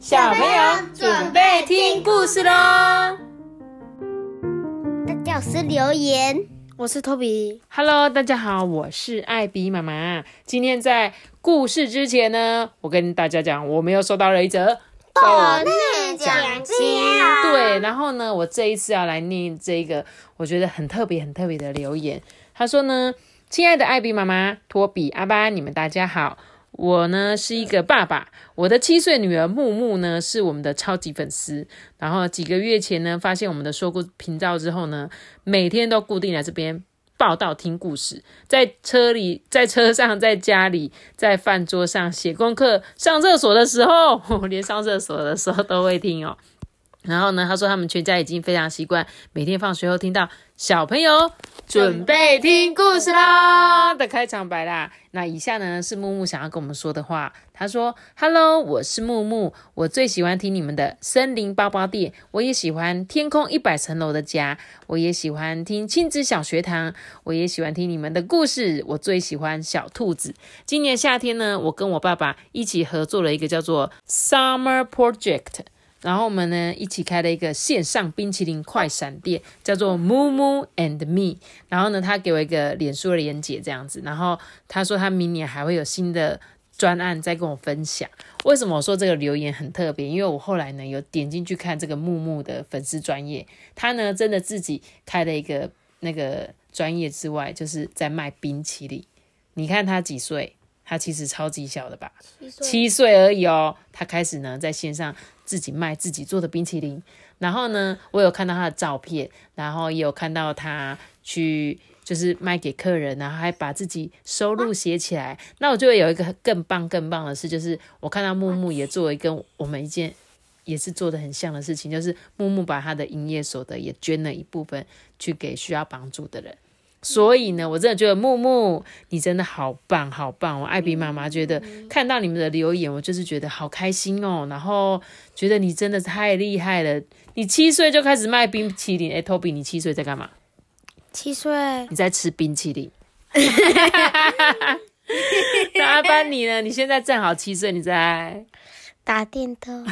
小朋友准备听故事喽！大家好，是留言，我是托比。Hello，大家好，我是艾比妈妈。今天在故事之前呢，我跟大家讲，我们又收到了一则斗内奖金。对，然后呢，我这一次要来念这个我觉得很特别、很特别的留言。他说呢，亲爱的艾比妈妈、托比、阿巴，你们大家好。我呢是一个爸爸，我的七岁女儿木木呢是我们的超级粉丝。然后几个月前呢，发现我们的说故频道之后呢，每天都固定来这边报道听故事，在车里、在车上、在家里、在饭桌上写功课、上厕所的时候，连上厕所的时候都会听哦。然后呢，他说他们全家已经非常习惯每天放学后听到小朋友准备听故事啦的开场白啦。那以下呢是木木想要跟我们说的话。他说：“Hello，我是木木，我最喜欢听你们的森林包包店，我也喜欢天空一百层楼的家，我也喜欢听亲子小学堂，我也喜欢听你们的故事。我最喜欢小兔子。今年夏天呢，我跟我爸爸一起合作了一个叫做 Summer Project。”然后我们呢一起开了一个线上冰淇淋快闪店，叫做 Moo Moo and Me。然后呢，他给我一个脸书的连接这样子。然后他说他明年还会有新的专案再跟我分享。为什么我说这个留言很特别？因为我后来呢有点进去看这个木木的粉丝专业，他呢真的自己开了一个那个专业之外，就是在卖冰淇淋。你看他几岁？他其实超级小的吧，七岁而已哦。他开始呢在线上自己卖自己做的冰淇淋，然后呢，我有看到他的照片，然后也有看到他去就是卖给客人，然后还把自己收入写起来。那我就会有一个更棒更棒的事，就是我看到木木也做了跟我们一件也是做的很像的事情，就是木木把他的营业所得也捐了一部分去给需要帮助的人。所以呢，我真的觉得木木你真的好棒，好棒！我艾比妈妈觉得看到你们的留言，我就是觉得好开心哦。然后觉得你真的太厉害了，你七岁就开始卖冰淇淋。哎，Toby，你七岁在干嘛？七岁，你在吃冰淇淋。那阿班你呢？你现在正好七岁，你在，打电动，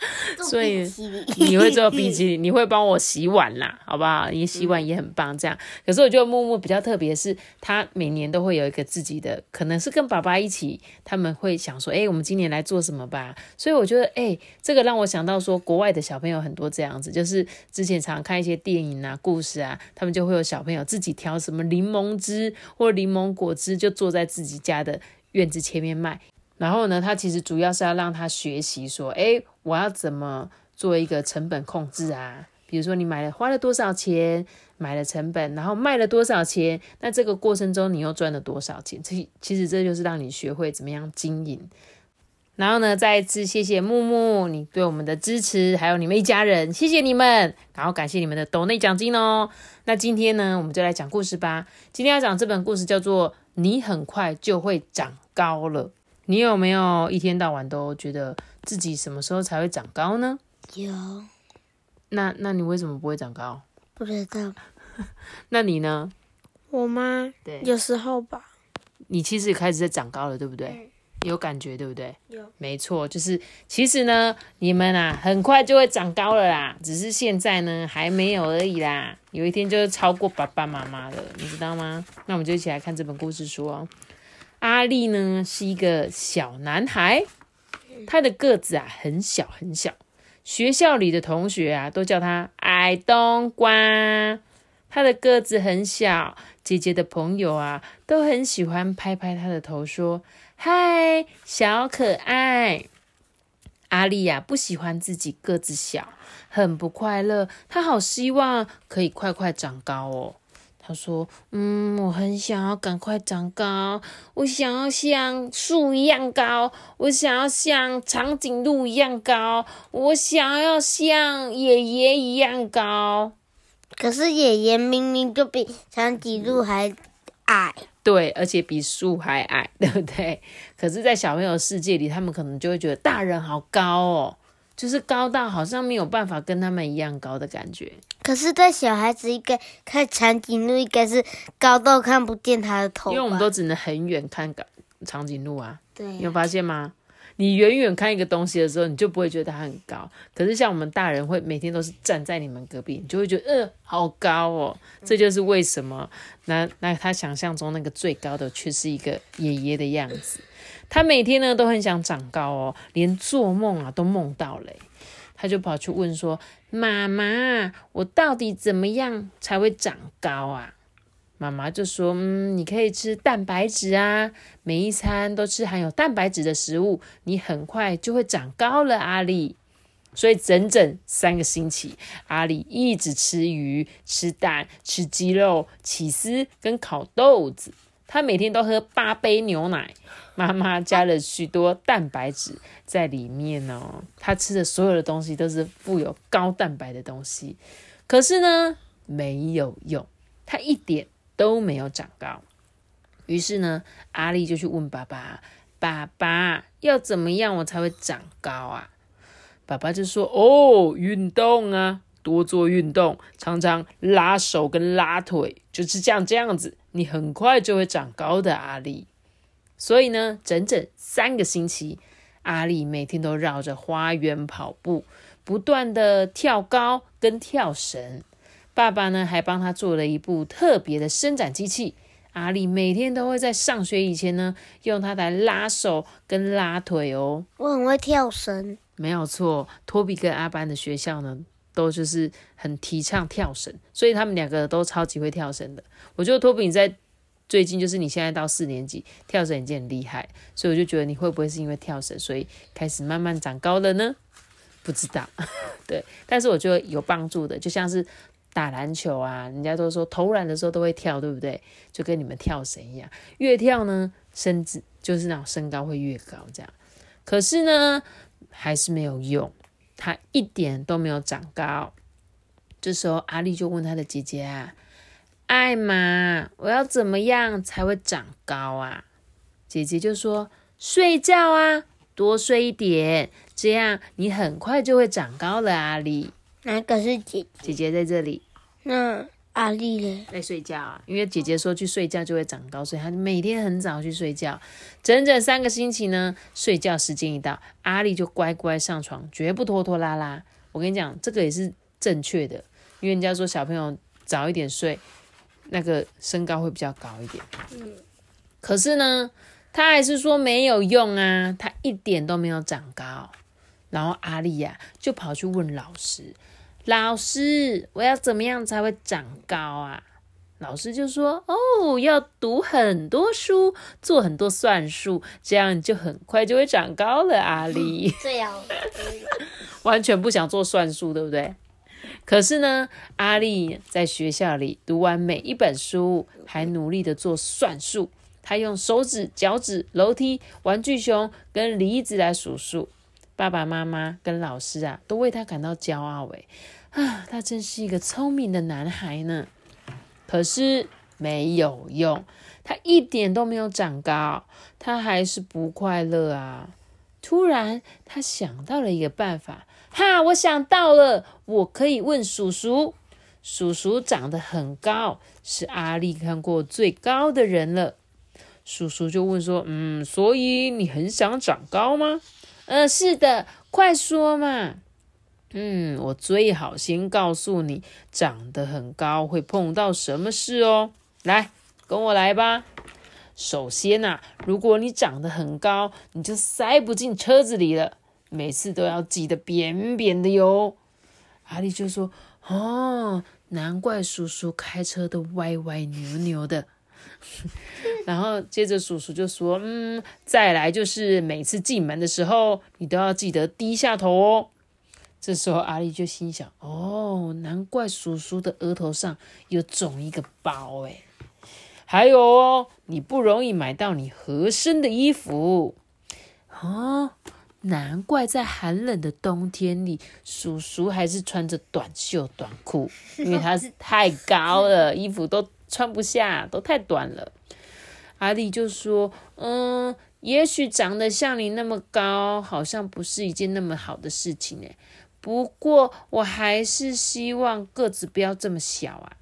所以你会做冰淇淋，你会帮我洗碗啦，好不好？你洗碗也很棒，这样。可是我觉得木木比较特别，是他每年都会有一个自己的，可能是跟爸爸一起，他们会想说，哎、我们今年来做什么吧？所以我觉得，哎、这个让我想到说，国外的小朋友很多这样子，就是之前常看一些电影啊、故事啊，他们就会有小朋友自己挑什么柠檬汁或柠檬果汁，就坐在自己家的院子前面卖。然后呢，他其实主要是要让他学习说，诶，我要怎么做一个成本控制啊？比如说你买了花了多少钱，买了成本，然后卖了多少钱，那这个过程中你又赚了多少钱？其其实这就是让你学会怎么样经营。然后呢，再一次谢谢木木你对我们的支持，还有你们一家人，谢谢你们，然后感谢你们的抖内奖金哦。那今天呢，我们就来讲故事吧。今天要讲这本故事叫做《你很快就会长高了》。你有没有一天到晚都觉得自己什么时候才会长高呢？有那那你为什么不会长高？不知道 那你呢？我吗？对有时候吧，你其实也开始在长高了，对不对？有感觉，对不对？有。没错，就是其实呢，你们啊，很快就会长高了啦，只是现在呢还没有而已啦。有一天就是超过爸爸妈妈了，你知道吗？那我们就一起来看这本故事书哦。阿力呢是一个小男孩，他的个子啊很小很小，学校里的同学啊都叫他矮冬瓜。他的个子很小，姐姐的朋友啊都很喜欢拍拍他的头，说：“嗨，小可爱。”阿丽呀、不喜欢自己个子小，很不快乐。她好希望可以快快长高哦。她说：“嗯，我很想要赶快长高，我想要像树一样高，我想要像长颈鹿一样高，我想要像爷爷一样高。”可是爷爷明明就比长颈鹿还矮，对，而且比树还矮，对不对？可是，在小朋友世界里，他们可能就会觉得大人好高哦，就是高到好像没有办法跟他们一样高的感觉。可是对小孩子应该看长颈鹿应该是高到看不见他的头，因为我们都只能很远看长长颈鹿啊，对你有发现吗？你远远看一个东西的时候，你就不会觉得它很高。可是像我们大人会每天都是站在你们隔壁，你就会觉得，呃，好高哦。这就是为什么，那那他想象中那个最高的却是一个爷爷的样子。他每天呢都很想长高哦，连做梦啊都梦到嘞。他就跑去问说：“妈妈，我到底怎么样才会长高啊？”妈妈就说：“嗯，你可以吃蛋白质啊，每一餐都吃含有蛋白质的食物，你很快就会长高了。”阿丽，所以整整三个星期，阿里一直吃鱼、吃蛋、吃鸡肉、起司跟烤豆子。他每天都喝八杯牛奶，妈妈加了许多蛋白质在里面哦。他吃的所有的东西都是富有高蛋白的东西，可是呢，没有用，他一点都没有长高。于是呢，阿丽就去问爸爸：“爸爸，要怎么样我才会长高啊？”爸爸就说：“哦，运动啊。”多做运动，常常拉手跟拉腿，就是这样这样子，你很快就会长高的。阿力，所以呢，整整三个星期，阿力每天都绕着花园跑步，不断的跳高跟跳绳。爸爸呢，还帮他做了一部特别的伸展机器。阿力每天都会在上学以前呢，用它来拉手跟拉腿哦。我很会跳绳，没有错。托比跟阿班的学校呢？都就是很提倡跳绳，所以他们两个都超级会跳绳的。我觉得托比在最近就是你现在到四年级跳绳已经很厉害，所以我就觉得你会不会是因为跳绳，所以开始慢慢长高了呢？不知道，对，但是我觉得有帮助的，就像是打篮球啊，人家都说投篮的时候都会跳，对不对？就跟你们跳绳一样，越跳呢，身子就是那种身高会越高这样。可是呢，还是没有用。他一点都没有长高。这时候，阿丽就问他的姐姐啊：“艾玛，我要怎么样才会长高啊？”姐姐就说：“睡觉啊，多睡一点，这样你很快就会长高了。”阿丽，哪个是姐姐姐在这里？那阿丽呢？在睡觉啊，因为姐姐说去睡觉就会长高，所以她每天很早去睡觉。整整三个星期呢，睡觉时间一到，阿丽就乖乖上床，绝不拖拖拉拉。我跟你讲，这个也是正确的，因为人家说小朋友早一点睡，那个身高会比较高一点。嗯，可是呢，他还是说没有用啊，他一点都没有长高。然后阿丽呀，就跑去问老师。老师，我要怎么样才会长高啊？老师就说：“哦，要读很多书，做很多算术，这样你就很快就会长高了。”阿丽，这样 完全不想做算术，对不对？可是呢，阿丽在学校里读完每一本书，还努力的做算术。他用手指、脚趾、楼梯、玩具熊跟梨子来数数。爸爸妈妈跟老师啊，都为他感到骄傲。诶，啊，他真是一个聪明的男孩呢。可是没有用，他一点都没有长高，他还是不快乐啊。突然，他想到了一个办法，哈，我想到了，我可以问叔叔。叔叔长得很高，是阿丽看过最高的人了。叔叔就问说：“嗯，所以你很想长高吗？”呃，是的，快说嘛。嗯，我最好先告诉你，长得很高会碰到什么事哦。来，跟我来吧。首先呐，如果你长得很高，你就塞不进车子里了，每次都要挤得扁扁的哟。阿力就说：“哦，难怪叔叔开车都歪歪扭扭的。”然后接着叔叔就说：“嗯，再来就是每次进门的时候，你都要记得低下头哦。”这时候阿丽就心想：“哦，难怪叔叔的额头上有肿一个包哎。还有哦，你不容易买到你合身的衣服哦，难怪在寒冷的冬天里，叔叔还是穿着短袖短裤，因为他是太高了，衣服都。”穿不下，都太短了。阿丽就说：“嗯，也许长得像你那么高，好像不是一件那么好的事情诶。不过我还是希望个子不要这么小啊。”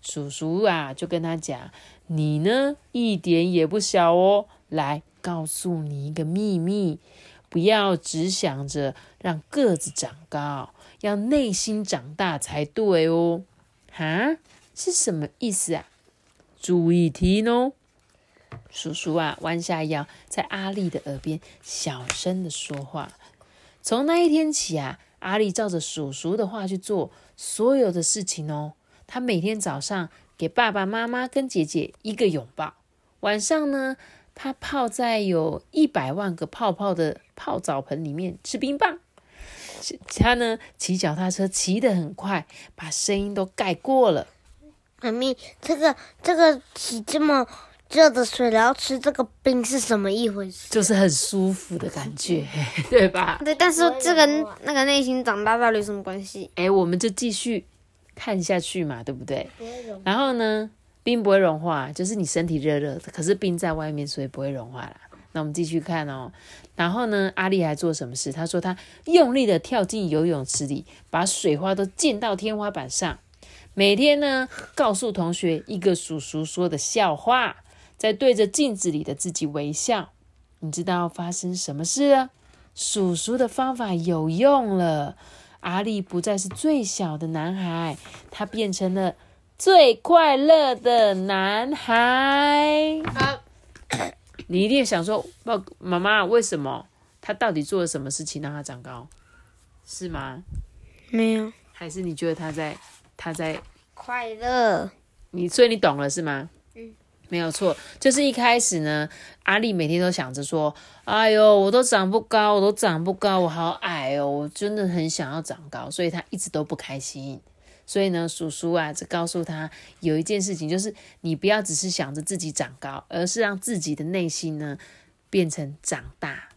叔叔啊，就跟他讲：“你呢，一点也不小哦。来，告诉你一个秘密，不要只想着让个子长高，要内心长大才对哦。哈，是什么意思啊？注意听哦。叔叔啊，弯下腰，在阿丽的耳边小声的说话。从那一天起啊，阿丽照着叔叔的话去做所有的事情哦。他每天早上给爸爸妈妈跟姐姐一个拥抱，晚上呢，他泡在有一百万个泡泡的泡澡盆里面吃冰棒。他呢，骑脚踏车骑得很快，把声音都盖过了。妈咪，这个这个洗这么热的水，然后吃这个冰是什么一回事？就是很舒服的感觉，对吧？对，但是这个那个内心长大到底有什么关系？哎，我们就继续看下去嘛，对不对？然后呢，冰不会融化，就是你身体热热的，可是冰在外面，所以不会融化啦。那我们继续看哦。然后呢，阿丽还做什么事？他说他用力的跳进游泳池里，把水花都溅到天花板上。每天呢，告诉同学一个叔叔说的笑话，再对着镜子里的自己微笑。你知道发生什么事了？叔叔的方法有用了，阿力不再是最小的男孩，他变成了最快乐的男孩。你一定想说，爸妈妈为什么？他到底做了什么事情让他长高？是吗？没有，还是你觉得他在他在快乐，你所以你懂了是吗？没有错，就是一开始呢，阿丽每天都想着说：“哎呦，我都长不高，我都长不高，我好矮哦，我真的很想要长高。”所以他一直都不开心。所以呢，叔叔啊，只告诉他有一件事情，就是你不要只是想着自己长高，而是让自己的内心呢变成长大。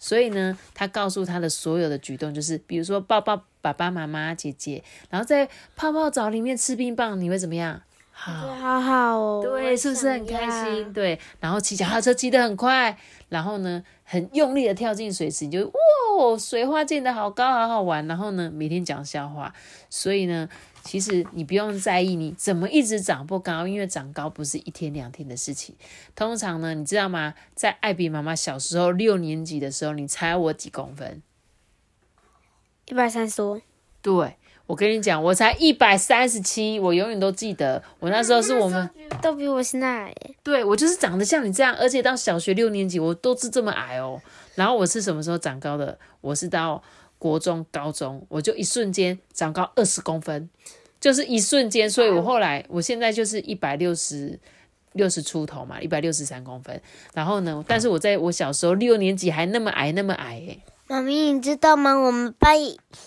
所以呢，他告诉他的所有的举动，就是比如说抱抱爸爸妈妈、姐姐，然后在泡泡澡里面吃冰棒，你会怎么样？好，好好哦。对，是不是很开心？对，然后骑脚踏车骑得很快，然后呢，很用力的跳进水池，你就哇，水花溅得好高，好好玩。然后呢，每天讲笑话。所以呢，其实你不用在意你怎么一直长不高，因为长高不是一天两天的事情。通常呢，你知道吗？在艾比妈妈小时候六年级的时候，你猜我几公分？一百三十多。对，我跟你讲，我才一百三十七，我永远都记得，我那时候是我们。都比我现在矮。对我就是长得像你这样，而且到小学六年级我都是这么矮哦。然后我是什么时候长高的？我是到国中、高中，我就一瞬间长高二十公分，就是一瞬间。所以我后来，我现在就是一百六十六十出头嘛，一百六十三公分。然后呢，但是我在我小时候六年级还那么矮，那么矮诶。妈咪，你知道吗？我们班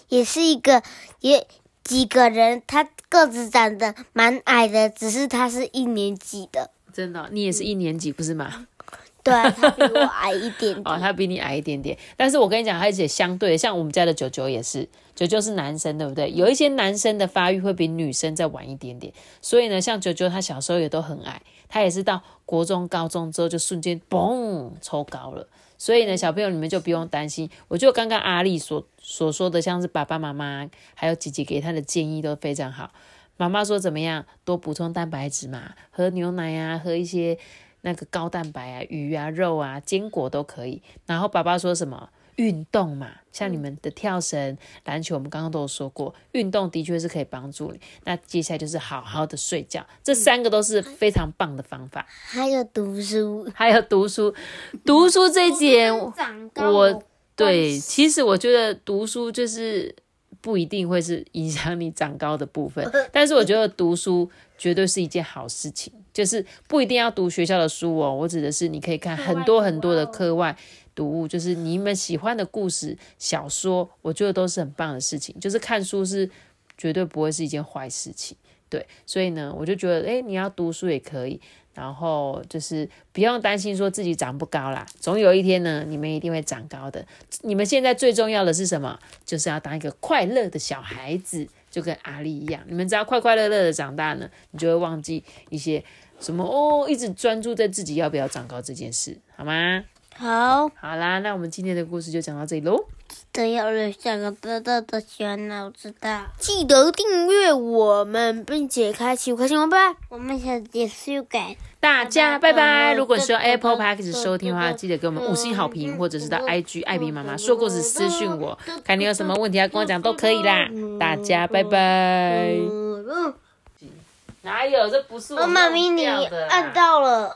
也是一个也几个人，他个子长得蛮矮的，只是他是一年级的。真的，你也是一年级不是吗？对，他比我矮一点 哦，他比你矮一点点，但是我跟你讲，而且相对，像我们家的九九也是，九九是男生，对不对？有一些男生的发育会比女生再晚一点点，所以呢，像九九他小时候也都很矮，他也是到国中、高中之后就瞬间嘣抽高了。所以呢，小朋友你们就不用担心。我就刚刚阿丽所所说的，像是爸爸妈妈还有姐姐给他的建议都非常好。妈妈说怎么样？多补充蛋白质嘛，喝牛奶啊，喝一些那个高蛋白啊，鱼啊、肉啊、坚果都可以。然后爸爸说什么？运动嘛，像你们的跳绳、篮球，我们刚刚都有说过，运动的确是可以帮助你。那接下来就是好好的睡觉，这三个都是非常棒的方法。还有读书，还有读书，读书这一点，长高我对，其实我觉得读书就是不一定会是影响你长高的部分，但是我觉得读书绝对是一件好事情，就是不一定要读学校的书哦，我指的是你可以看很多很多的课外读物，就是你们喜欢的故事、小说，我觉得都是很棒的事情，就是看书是绝对不会是一件坏事情。对，所以呢，我就觉得，诶，你要读书也可以，然后就是不用担心说自己长不高啦，总有一天呢，你们一定会长高的。你们现在最重要的是什么？就是要当一个快乐的小孩子，就跟阿丽一样。你们只要快快乐乐的长大呢，你就会忘记一些什么哦，一直专注在自己要不要长高这件事，好吗？好，好啦，那我们今天的故事就讲到这里喽。得要留下个大大的小脑知道。记得订阅我们，并且开启五颗星哦，拜拜。我们下次见 you guys。大家拜拜！如果你是用 Apple Podcast 收听的话，记得给我们五星好评，或者是到 IG 艾比妈妈说故事私讯我，看你有什么问题要跟我讲都可以啦。大家拜拜！嗯，哪有？这不是我妈咪，弄你按到了。